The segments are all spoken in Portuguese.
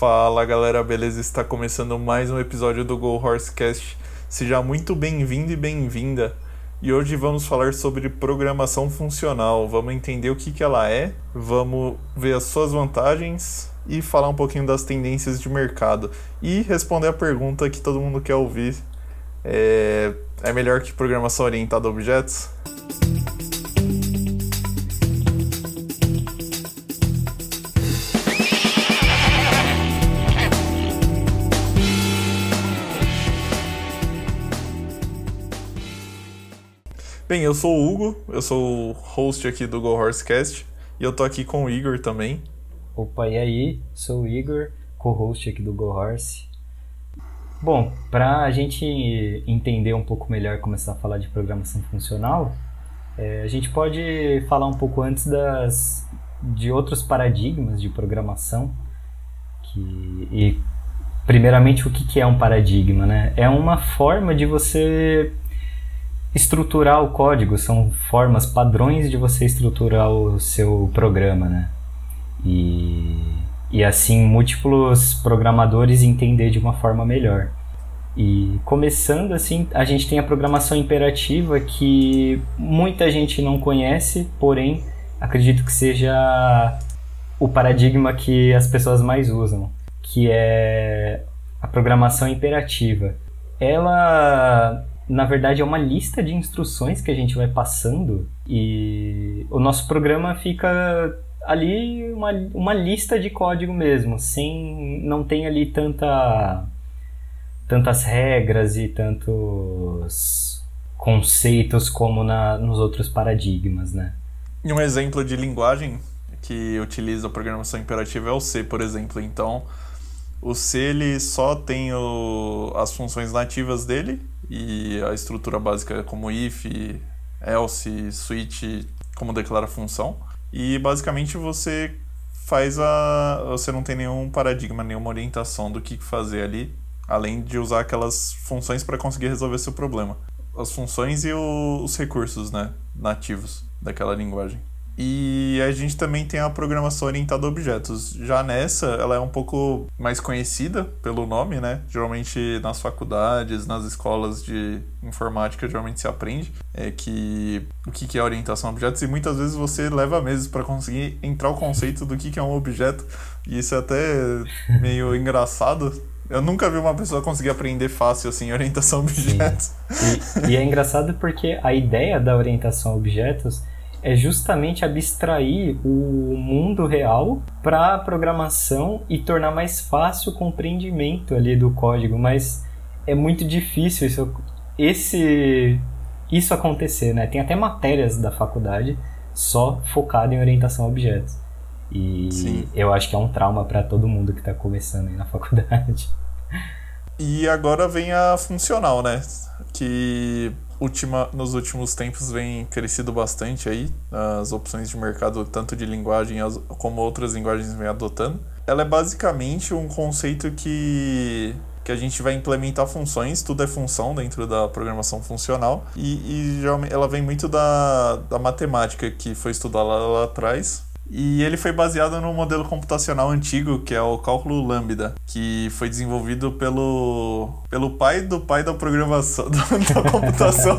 Fala galera, beleza? Está começando mais um episódio do Go Horsecast. Seja muito bem-vindo e bem-vinda. E hoje vamos falar sobre programação funcional. Vamos entender o que, que ela é, vamos ver as suas vantagens e falar um pouquinho das tendências de mercado. E responder a pergunta que todo mundo quer ouvir: é, é melhor que programação orientada a objetos? Bem, eu sou o Hugo, eu sou o host aqui do Go Horsecast e eu tô aqui com o Igor também. Opa, e aí? Sou o Igor, co-host aqui do Go Horse. Bom, para a gente entender um pouco melhor começar a falar de programação funcional, é, a gente pode falar um pouco antes das, de outros paradigmas de programação. Que, e, primeiramente, o que, que é um paradigma? Né? É uma forma de você estruturar o código, são formas, padrões de você estruturar o seu programa, né? E, e assim múltiplos programadores entender de uma forma melhor. E começando assim, a gente tem a programação imperativa que muita gente não conhece, porém acredito que seja o paradigma que as pessoas mais usam, que é a programação imperativa. Ela na verdade é uma lista de instruções que a gente vai passando e o nosso programa fica ali uma, uma lista de código mesmo, sem não tem ali tanta tantas regras e tantos conceitos como na, nos outros paradigmas, né? E um exemplo de linguagem que utiliza a programação imperativa é o C, por exemplo. Então, o C ele só tem o, as funções nativas dele e a estrutura básica é como if, else, switch, como declara função. E basicamente você faz a. Você não tem nenhum paradigma, nenhuma orientação do que fazer ali, além de usar aquelas funções para conseguir resolver seu problema. As funções e os recursos né, nativos daquela linguagem. E a gente também tem a programação orientada a objetos. Já nessa, ela é um pouco mais conhecida pelo nome, né? Geralmente nas faculdades, nas escolas de informática, geralmente se aprende é que o que é orientação a objetos e muitas vezes você leva meses para conseguir entrar o conceito do que é um objeto. E isso é até meio engraçado, eu nunca vi uma pessoa conseguir aprender fácil assim orientação a objetos. E, e, é engraçado porque a ideia da orientação a objetos é justamente abstrair o mundo real para a programação e tornar mais fácil o compreendimento ali do código, mas é muito difícil isso, esse, isso acontecer, né? Tem até matérias da faculdade só focado em orientação a objetos. E Sim. eu acho que é um trauma para todo mundo que está começando aí na faculdade. E agora vem a funcional, né? Que última, nos últimos tempos vem crescido bastante aí, as opções de mercado, tanto de linguagem como outras linguagens vem adotando. Ela é basicamente um conceito que, que a gente vai implementar funções, tudo é função dentro da programação funcional, e, e ela vem muito da, da matemática que foi estudada lá, lá atrás, e ele foi baseado no modelo computacional antigo, que é o cálculo lambda, que foi desenvolvido pelo, pelo pai do pai da programação, da computação.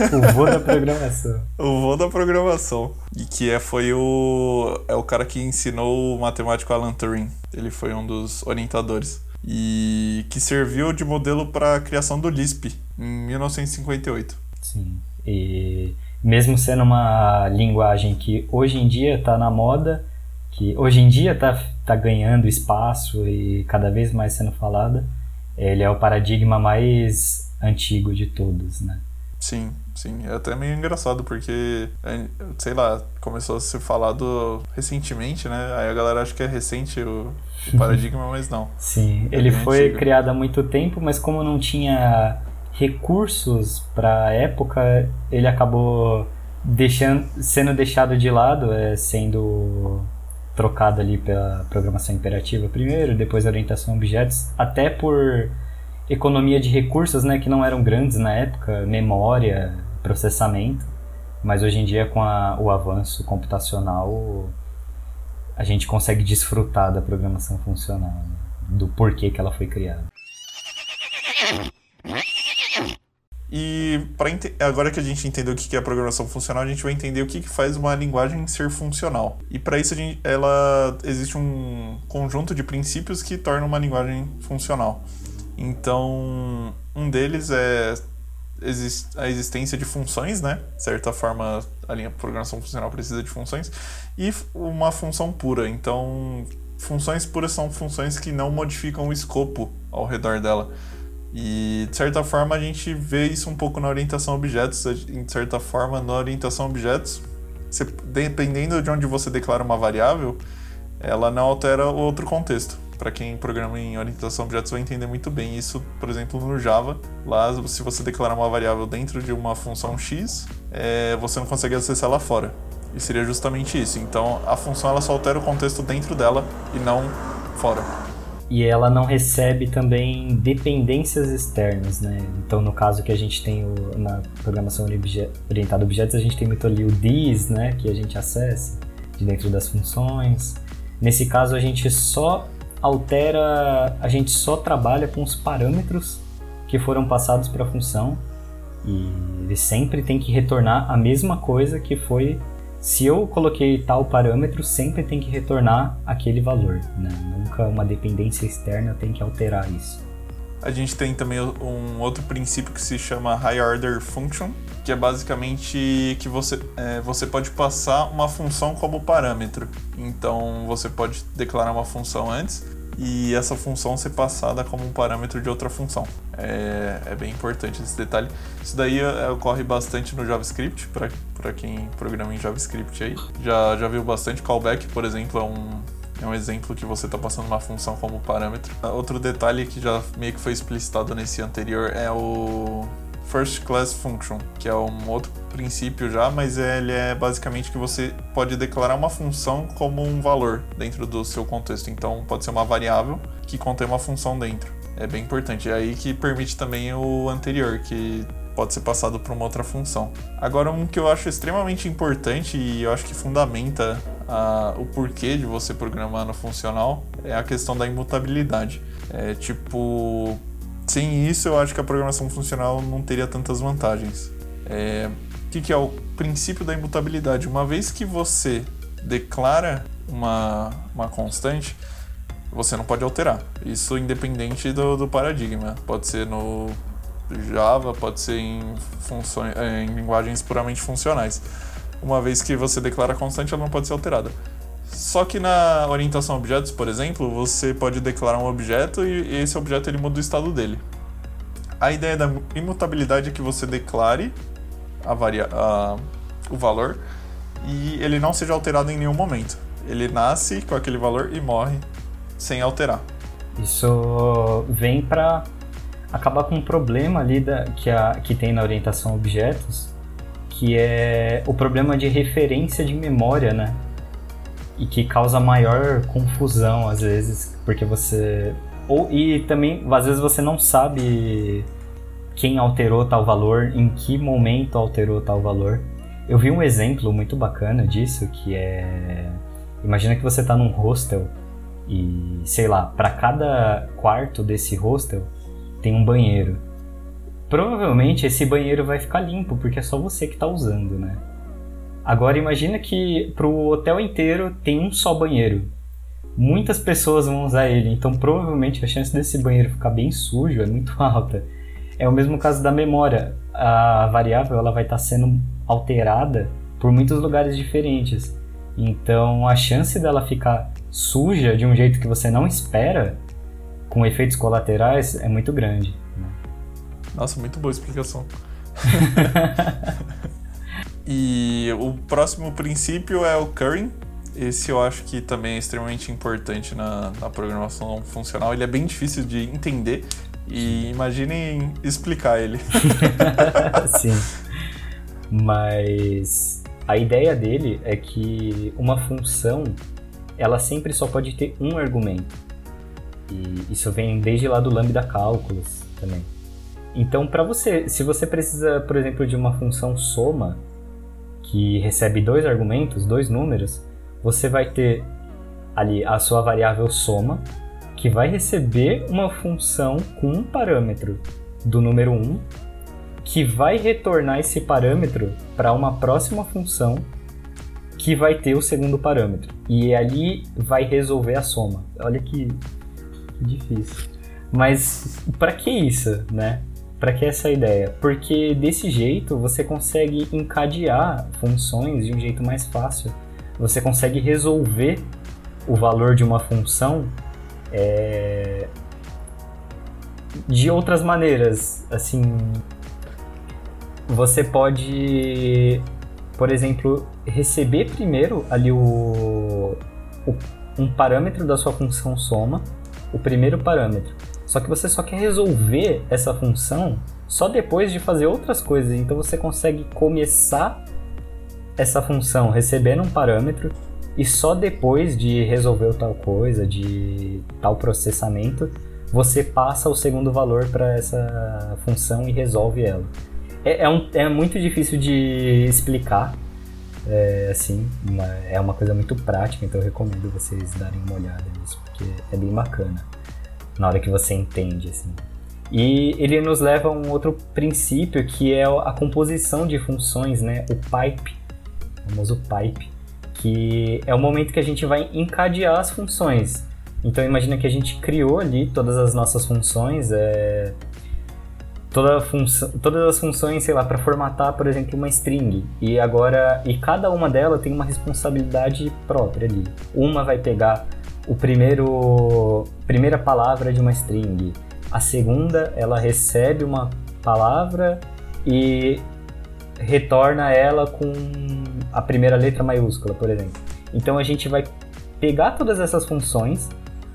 o vô da programação. O vô da programação. E que é, foi o, é o cara que ensinou o matemático Alan Turing. Ele foi um dos orientadores. E que serviu de modelo para a criação do Lisp, em 1958. Sim. E mesmo sendo uma linguagem que hoje em dia está na moda, que hoje em dia está tá ganhando espaço e cada vez mais sendo falada, ele é o paradigma mais antigo de todos, né? Sim, sim. É até meio engraçado porque, é, sei lá, começou a ser falado recentemente, né? Aí a galera acha que é recente o, o paradigma, mas não. Sim, é ele foi antigo. criado há muito tempo, mas como não tinha recursos para a época, ele acabou deixando, sendo deixado de lado, é, sendo trocado ali pela programação imperativa primeiro, depois orientação a objetos, até por economia de recursos, né, que não eram grandes na época, memória, processamento, mas hoje em dia com a, o avanço computacional a gente consegue desfrutar da programação funcional, né? do porquê que ela foi criada. E agora que a gente entendeu o que é a programação funcional, a gente vai entender o que, que faz uma linguagem ser funcional. E para isso gente, ela existe um conjunto de princípios que tornam uma linguagem funcional. Então, um deles é a existência de funções, né? De certa forma, a linha programação funcional precisa de funções e uma função pura. Então, funções puras são funções que não modificam o escopo ao redor dela. E de certa forma a gente vê isso um pouco na orientação a objetos, de certa forma na orientação a objetos, você, dependendo de onde você declara uma variável, ela não altera o outro contexto. Para quem programa em orientação a objetos vai entender muito bem isso, por exemplo, no Java. Lá, se você declarar uma variável dentro de uma função x, é, você não consegue acessar ela fora. E seria justamente isso. Então, a função ela só altera o contexto dentro dela e não fora e ela não recebe também dependências externas, né? Então, no caso que a gente tem o, na programação orientada a objetos, a gente tem muito ali o this, né? Que a gente acessa de dentro das funções. Nesse caso, a gente só altera, a gente só trabalha com os parâmetros que foram passados para a função e ele sempre tem que retornar a mesma coisa que foi se eu coloquei tal parâmetro, sempre tem que retornar aquele valor. Né? Nunca uma dependência externa tem que alterar isso. A gente tem também um outro princípio que se chama High Order Function, que é basicamente que você, é, você pode passar uma função como parâmetro. Então você pode declarar uma função antes e essa função ser passada como um parâmetro de outra função. É, é bem importante esse detalhe. Isso daí é, ocorre bastante no JavaScript, para quem programa em JavaScript aí. Já, já viu bastante callback, por exemplo, é um, é um exemplo que você está passando uma função como parâmetro. Outro detalhe que já meio que foi explicitado nesse anterior é o First Class Function, que é um outro princípio já, mas ele é basicamente que você pode declarar uma função como um valor dentro do seu contexto. Então pode ser uma variável que contém uma função dentro. É bem importante. É aí que permite também o anterior, que pode ser passado para uma outra função. Agora, um que eu acho extremamente importante e eu acho que fundamenta a, o porquê de você programar no funcional é a questão da imutabilidade. É tipo, sem isso, eu acho que a programação funcional não teria tantas vantagens. É, o que, que é o princípio da imutabilidade? Uma vez que você declara uma, uma constante, você não pode alterar. Isso independente do, do paradigma. Pode ser no Java, pode ser em, funções, em linguagens puramente funcionais. Uma vez que você declara constante, ela não pode ser alterada. Só que na orientação a objetos, por exemplo, você pode declarar um objeto e esse objeto ele muda o estado dele. A ideia da imutabilidade é que você declare a varia a, o valor e ele não seja alterado em nenhum momento. Ele nasce com aquele valor e morre sem alterar. Isso vem para acabar com um problema ali da, que, a, que tem na orientação a objetos, que é o problema de referência de memória, né? E que causa maior confusão às vezes, porque você ou e também às vezes você não sabe quem alterou tal valor, em que momento alterou tal valor. Eu vi um exemplo muito bacana disso, que é imagina que você está num hostel e sei lá, para cada quarto desse hostel tem um banheiro. Provavelmente esse banheiro vai ficar limpo porque é só você que está usando, né? Agora imagina que para o hotel inteiro tem um só banheiro. Muitas pessoas vão usar ele, então provavelmente a chance desse banheiro ficar bem sujo é muito alta. É o mesmo caso da memória. A variável ela vai estar tá sendo alterada por muitos lugares diferentes. Então a chance dela ficar suja de um jeito que você não espera, com efeitos colaterais, é muito grande. Né? Nossa, muito boa explicação. E o próximo princípio é o currying. Esse eu acho que também é extremamente importante na, na programação funcional. Ele é bem difícil de entender e imaginem explicar ele. Sim. Mas a ideia dele é que uma função ela sempre só pode ter um argumento. E isso vem desde lá do lambda cálculos também. Então, para você, se você precisa, por exemplo, de uma função soma, que recebe dois argumentos, dois números, você vai ter ali a sua variável soma, que vai receber uma função com um parâmetro do número 1, que vai retornar esse parâmetro para uma próxima função que vai ter o segundo parâmetro. E ali vai resolver a soma. Olha que, que difícil. Mas para que isso, né? Para que essa ideia? Porque desse jeito você consegue encadear funções de um jeito mais fácil. Você consegue resolver o valor de uma função é, de outras maneiras. Assim, você pode, por exemplo, receber primeiro ali o, o um parâmetro da sua função soma, o primeiro parâmetro. Só que você só quer resolver essa função só depois de fazer outras coisas. Então você consegue começar essa função recebendo um parâmetro e só depois de resolver tal coisa, de tal processamento, você passa o segundo valor para essa função e resolve ela. É, é, um, é muito difícil de explicar, é, assim, uma, é uma coisa muito prática, então eu recomendo vocês darem uma olhada nisso, porque é bem bacana na hora que você entende, assim. E ele nos leva a um outro princípio que é a composição de funções, né? O pipe, o famoso pipe, que é o momento que a gente vai encadear as funções. Então imagina que a gente criou ali todas as nossas funções, é... toda todas as funções, sei lá, para formatar, por exemplo, uma string. E agora, e cada uma delas tem uma responsabilidade própria ali. Uma vai pegar o primeiro primeira palavra de uma string. A segunda, ela recebe uma palavra e retorna ela com a primeira letra maiúscula, por exemplo. Então a gente vai pegar todas essas funções,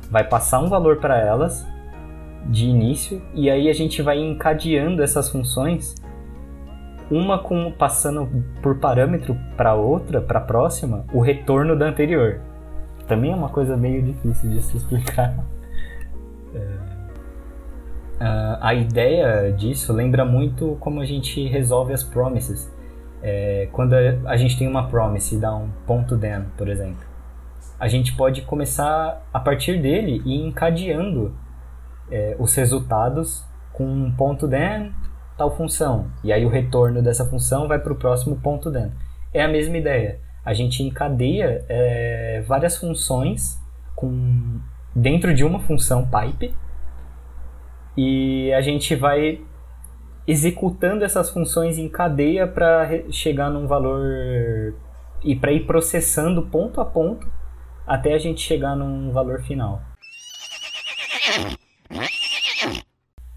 vai passar um valor para elas de início e aí a gente vai encadeando essas funções uma com passando por parâmetro para outra, para a próxima, o retorno da anterior. Também é uma coisa meio difícil de se explicar. É... A ideia disso lembra muito como a gente resolve as promises. É, quando a, gente tem uma promise e dá um ponto then, por exemplo, a gente pode começar a partir dele e encadeando é, os resultados com um ponto then, tal função. E aí o retorno dessa função vai para o próximo ponto then. É a mesma ideia a gente encadeia é, várias funções com dentro de uma função pipe e a gente vai executando essas funções em cadeia para chegar num valor e para ir processando ponto a ponto até a gente chegar num valor final.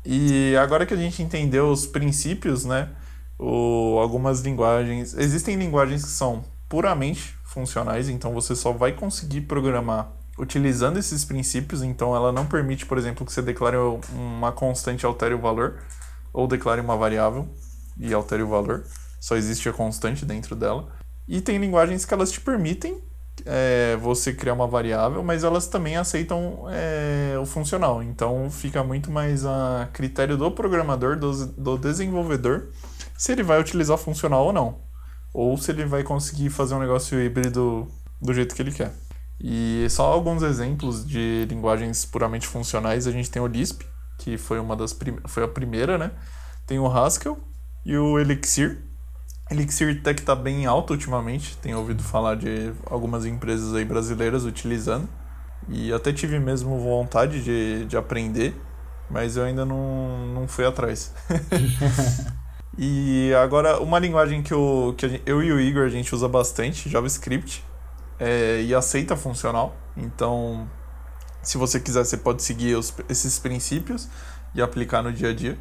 E agora que a gente entendeu os princípios, né? O, algumas linguagens. Existem linguagens que são puramente funcionais, então você só vai conseguir programar utilizando esses princípios, então ela não permite, por exemplo, que você declare uma constante e altere o valor, ou declare uma variável e altere o valor, só existe a constante dentro dela. E tem linguagens que elas te permitem é, você criar uma variável, mas elas também aceitam é, o funcional, então fica muito mais a critério do programador, do, do desenvolvedor, se ele vai utilizar funcional ou não ou se ele vai conseguir fazer um negócio híbrido do jeito que ele quer. E só alguns exemplos de linguagens puramente funcionais, a gente tem o Lisp, que foi uma das foi a primeira, né? Tem o Haskell e o Elixir. Elixir até que está bem alto ultimamente, tenho ouvido falar de algumas empresas aí brasileiras utilizando. E até tive mesmo vontade de, de aprender, mas eu ainda não, não fui atrás. E agora, uma linguagem que, eu, que gente, eu e o Igor a gente usa bastante, JavaScript, é, e aceita funcional. Então, se você quiser, você pode seguir os, esses princípios e aplicar no dia a dia.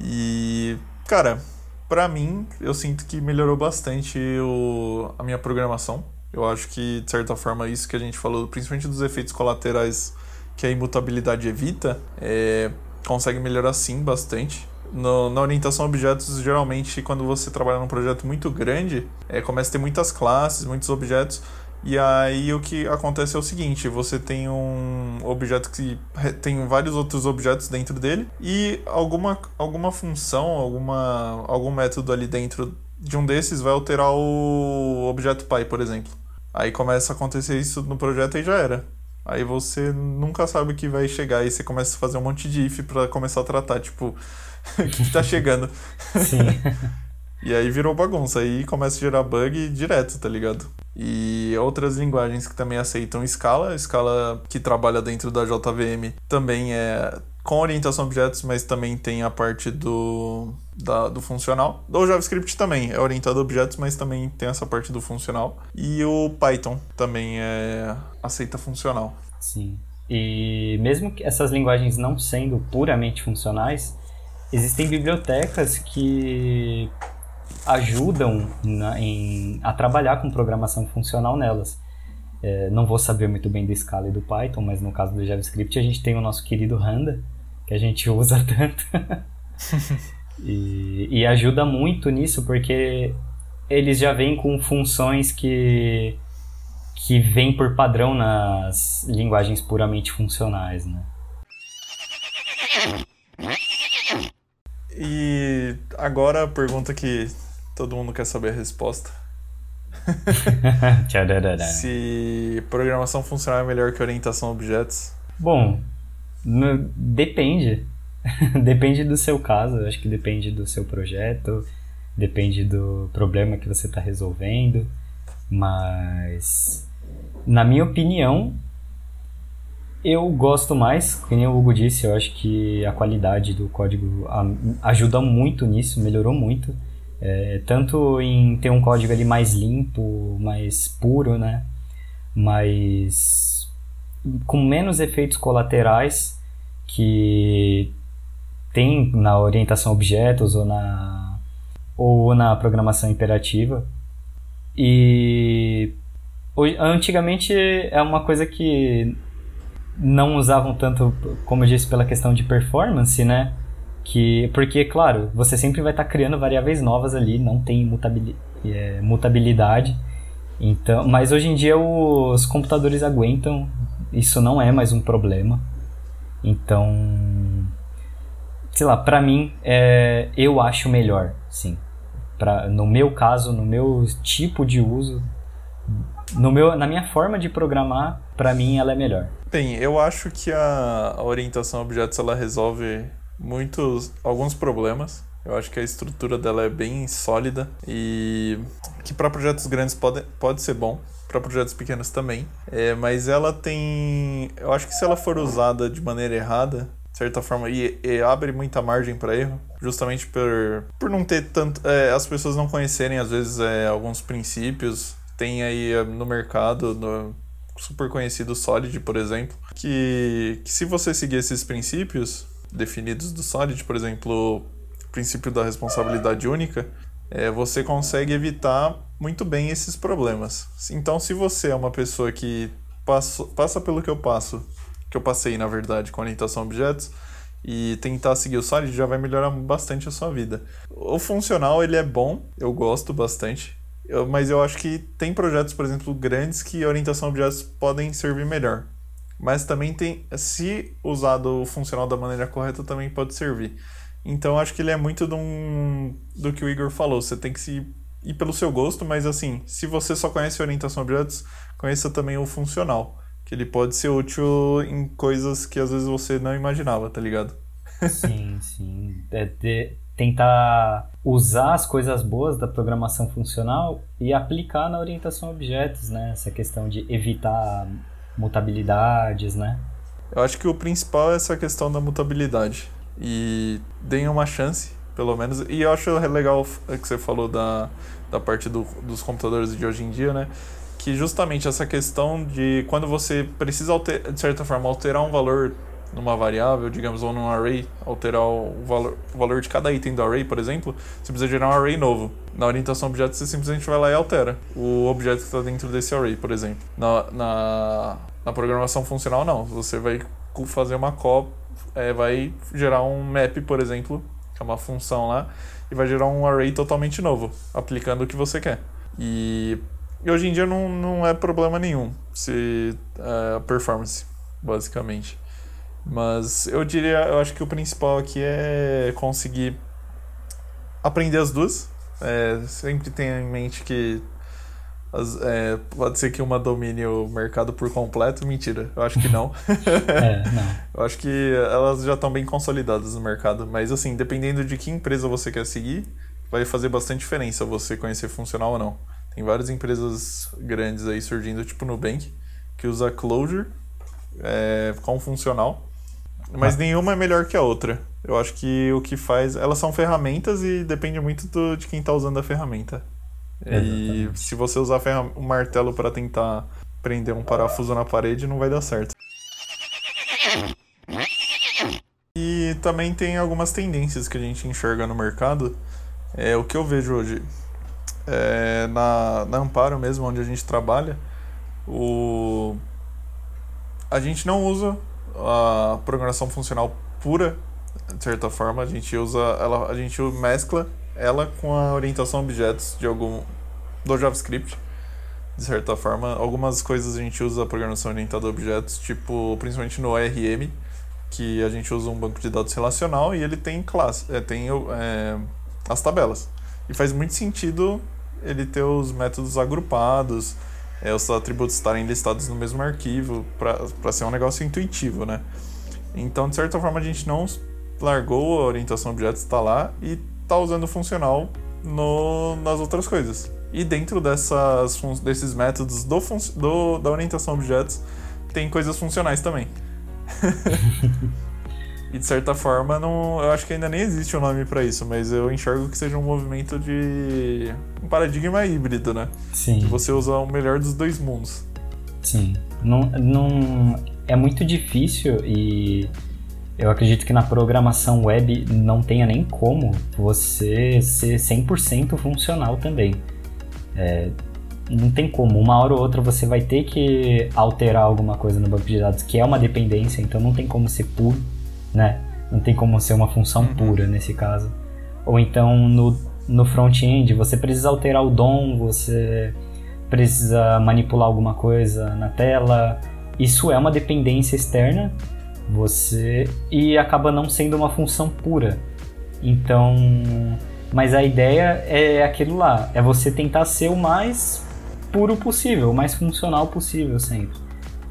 E, cara, para mim, eu sinto que melhorou bastante o, a minha programação. Eu acho que, de certa forma, isso que a gente falou, principalmente dos efeitos colaterais que a imutabilidade evita, é, consegue melhorar sim bastante. No, na orientação a objetos, geralmente, quando você trabalha num projeto muito grande, é, começa a ter muitas classes, muitos objetos, e aí o que acontece é o seguinte: você tem um objeto que tem vários outros objetos dentro dele, e alguma, alguma função, alguma, algum método ali dentro de um desses vai alterar o objeto pai, por exemplo. Aí começa a acontecer isso no projeto e já era. Aí você nunca sabe o que vai chegar e você começa a fazer um monte de if para começar a tratar, tipo, o que tá chegando. Sim. e aí virou bagunça, aí começa a gerar bug direto, tá ligado? E outras linguagens que também aceitam Scala, Scala que trabalha dentro da JVM também é com orientação a objetos, mas também tem a parte do, da, do funcional. O JavaScript também é orientado a objetos, mas também tem essa parte do funcional. E o Python também é, aceita funcional. Sim. E mesmo que essas linguagens não sendo puramente funcionais, existem bibliotecas que ajudam na, em, a trabalhar com programação funcional nelas. É, não vou saber muito bem do Scala e do Python, mas no caso do JavaScript a gente tem o nosso querido Randa, que a gente usa tanto. e, e ajuda muito nisso porque eles já vêm com funções que que vêm por padrão nas linguagens puramente funcionais, né? E agora a pergunta que todo mundo quer saber a resposta. Se programação funcional é melhor que orientação a objetos? Bom, no, depende. depende do seu caso, acho que depende do seu projeto, depende do problema que você está resolvendo, mas na minha opinião, eu gosto mais, como o Hugo disse, eu acho que a qualidade do código ajuda muito nisso, melhorou muito. É, tanto em ter um código ali mais limpo, mais puro, né? Mas com menos efeitos colaterais que tem na orientação a objetos ou na ou na programação imperativa. E antigamente é uma coisa que não usavam tanto, como eu disse, pela questão de performance, né? Que, porque, claro, você sempre vai estar tá criando variáveis novas ali, não tem mutabilidade, é, mutabilidade. Então, mas hoje em dia os computadores aguentam isso não é mais um problema. Então, sei lá, para mim, é, eu acho melhor, sim. Pra, no meu caso, no meu tipo de uso, no meu, na minha forma de programar, para mim ela é melhor. Bem, eu acho que a, a orientação a objetos ela resolve muitos alguns problemas. Eu acho que a estrutura dela é bem sólida e que para projetos grandes pode, pode ser bom para projetos pequenos também. É, mas ela tem. Eu acho que se ela for usada de maneira errada, de certa forma, e, e abre muita margem para erro, justamente por, por não ter tanto. É, as pessoas não conhecerem, às vezes, é, alguns princípios. Tem aí é, no mercado, no super conhecido Solid, por exemplo, que, que se você seguir esses princípios definidos do Solid, por exemplo, o princípio da responsabilidade única, é, você consegue evitar muito bem esses problemas. Então, se você é uma pessoa que passa, passa pelo que eu passo, que eu passei, na verdade, com orientação a objetos, e tentar seguir o Solid já vai melhorar bastante a sua vida. O funcional, ele é bom, eu gosto bastante, eu, mas eu acho que tem projetos, por exemplo, grandes que orientação a objetos podem servir melhor. Mas também tem, se usado o funcional da maneira correta, também pode servir. Então acho que ele é muito do, um, do que o Igor falou. Você tem que se ir pelo seu gosto, mas assim, se você só conhece orientação a objetos, conheça também o funcional. Que ele pode ser útil em coisas que às vezes você não imaginava, tá ligado? sim, sim. É de tentar usar as coisas boas da programação funcional e aplicar na orientação a objetos, né? Essa questão de evitar mutabilidades, né? Eu acho que o principal é essa questão da mutabilidade e deem uma chance, pelo menos. E eu acho legal que você falou da, da parte do, dos computadores de hoje em dia, né? Que justamente essa questão de quando você precisa, alter, de certa forma, alterar um valor numa variável, digamos, ou num array, alterar o valor, o valor de cada item do array, por exemplo, você precisa gerar um array novo. Na orientação a objetos, você simplesmente vai lá e altera o objeto que está dentro desse array, por exemplo. Na, na, na programação funcional, não. Você vai fazer uma cópia é, vai gerar um map, por exemplo, que é uma função lá, e vai gerar um array totalmente novo, aplicando o que você quer. E, e hoje em dia não, não é problema nenhum se é, performance, basicamente. Mas eu diria, eu acho que o principal aqui é conseguir aprender as duas. É, sempre tenha em mente que As, é, pode ser que uma domine o mercado por completo, mentira, eu acho que não. é, não. Eu acho que elas já estão bem consolidadas no mercado, mas assim, dependendo de que empresa você quer seguir, vai fazer bastante diferença você conhecer funcional ou não. Tem várias empresas grandes aí surgindo, tipo Nubank, que usa Clojure é, com funcional, mas ah. nenhuma é melhor que a outra. Eu acho que o que faz. Elas são ferramentas e depende muito do, de quem está usando a ferramenta. E se você usar um martelo para tentar prender um parafuso na parede, não vai dar certo. E também tem algumas tendências que a gente enxerga no mercado. É o que eu vejo hoje. É, na, na Amparo mesmo, onde a gente trabalha, o, a gente não usa a programação funcional pura, de certa forma. A gente usa ela, a gente mescla ela com a orientação a objetos de algum do JavaScript. De certa forma, algumas coisas a gente usa a programação orientada a objetos, tipo, principalmente no ORM, que a gente usa um banco de dados relacional e ele tem classe, é, tem é, as tabelas. E faz muito sentido ele ter os métodos agrupados, é, os atributos estarem listados no mesmo arquivo, para ser um negócio intuitivo, né? Então, de certa forma, a gente não largou a orientação a objetos, está lá, e tá usando funcional no, nas outras coisas. E dentro dessas, desses métodos do, do, da orientação a objetos, tem coisas funcionais também. e de certa forma, não, eu acho que ainda nem existe um nome para isso, mas eu enxergo que seja um movimento de. um paradigma híbrido, né? Sim. De você usar o melhor dos dois mundos. Sim. Não, não, é muito difícil e eu acredito que na programação web não tenha nem como você ser 100% funcional também. É, não tem como, uma hora ou outra você vai ter que alterar alguma coisa no banco de dados, que é uma dependência, então não tem como ser puro, né? Não tem como ser uma função uhum. pura nesse caso. Ou então no, no front-end você precisa alterar o DOM, você precisa manipular alguma coisa na tela. Isso é uma dependência externa você e acaba não sendo uma função pura. Então, mas a ideia é aquilo lá, é você tentar ser o mais puro possível, o mais funcional possível sempre.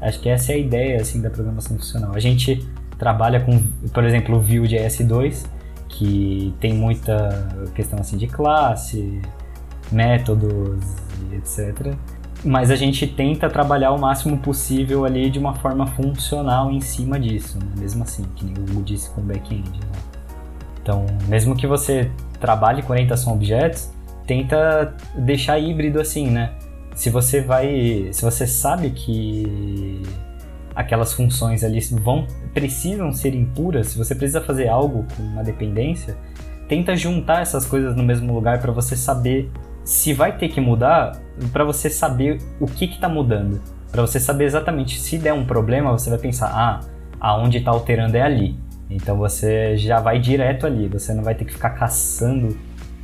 Acho que essa é a ideia assim da programação funcional. A gente trabalha com, por exemplo, o Vue.js 2, que tem muita questão assim de classe, métodos e etc mas a gente tenta trabalhar o máximo possível ali de uma forma funcional em cima disso, né? mesmo assim, que nem o Hugo disse com back-end. Né? Então, mesmo que você trabalhe com orientação a objetos, tenta deixar híbrido assim, né? Se você vai, se você sabe que aquelas funções ali vão precisam ser impuras, se você precisa fazer algo com uma dependência, tenta juntar essas coisas no mesmo lugar para você saber se vai ter que mudar, para você saber o que está mudando. Para você saber exatamente se der um problema, você vai pensar, ah, aonde está alterando é ali. Então você já vai direto ali, você não vai ter que ficar caçando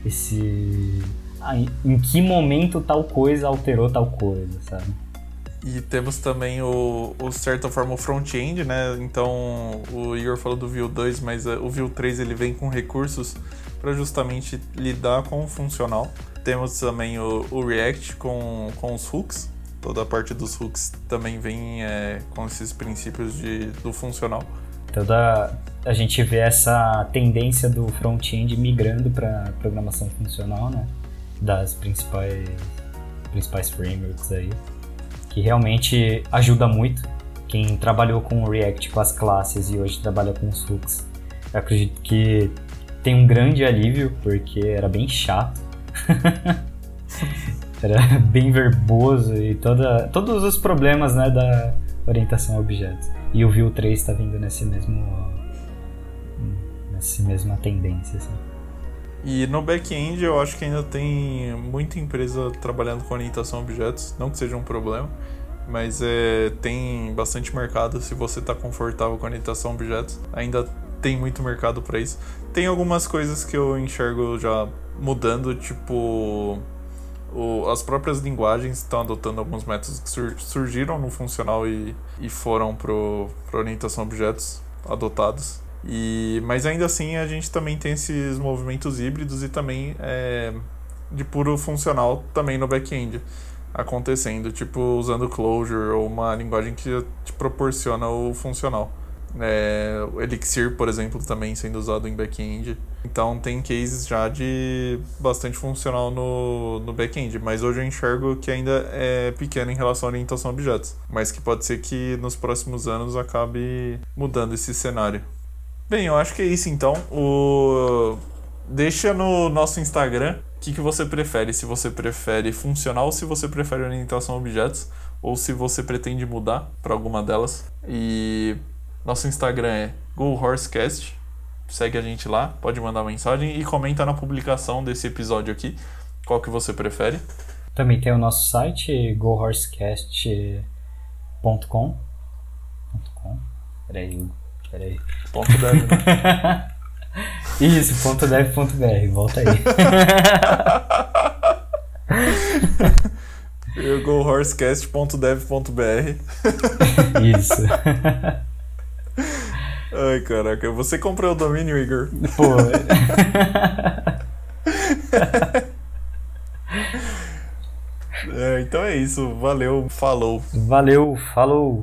esse. Ah, em que momento tal coisa alterou tal coisa, sabe? E temos também o, o certa forma o front-end, né? Então o Igor falou do Vue 2, mas eh, o Vue 3 ele vem com recursos para justamente lidar com o funcional. Temos também o, o React com, com os hooks. Toda a parte dos hooks também vem é, com esses princípios de, do funcional. Toda a gente vê essa tendência do front-end migrando para programação funcional, né? Das principais principais frameworks aí, que realmente ajuda muito. Quem trabalhou com o React com as classes e hoje trabalha com os hooks, eu acredito que tem um grande alívio porque era bem chato Era bem verboso e toda, todos os problemas né, da orientação a objetos. E o Vue 3 está vindo nesse mesmo nessa mesma tendência. Assim. E no back-end eu acho que ainda tem muita empresa trabalhando com orientação a objetos, não que seja um problema, mas é, tem bastante mercado se você está confortável com orientação a objetos. Ainda tem muito mercado para isso. Tem algumas coisas que eu enxergo já mudando, tipo. O, as próprias linguagens estão adotando alguns métodos que sur, surgiram no funcional e, e foram para orientação a objetos adotados. E, mas ainda assim a gente também tem esses movimentos híbridos e também é, de puro funcional também no back-end. acontecendo, tipo usando Clojure ou uma linguagem que te proporciona o funcional. É, o Elixir, por exemplo, também sendo usado em back-end. Então tem cases já de bastante funcional no, no back-end, mas hoje eu enxergo que ainda é pequeno em relação à orientação a objetos, mas que pode ser que nos próximos anos acabe mudando esse cenário. Bem, eu acho que é isso então. O... Deixa no nosso Instagram o que, que você prefere, se você prefere funcional ou se você prefere orientação a objetos, ou se você pretende mudar para alguma delas. E nosso Instagram é GoHorseCast. Segue a gente lá, pode mandar mensagem e comenta na publicação desse episódio aqui qual que você prefere. Também tem o nosso site, gohorsecast.com. .com. Peraí, peraí. Ponto dev, né? Isso, ponto .dev, ponto .br, volta aí. gohorsecast.dev.br Isso. Ai, caraca, você comprou o domínio, Igor? Pô. É, então é isso, valeu, falou. Valeu, falou.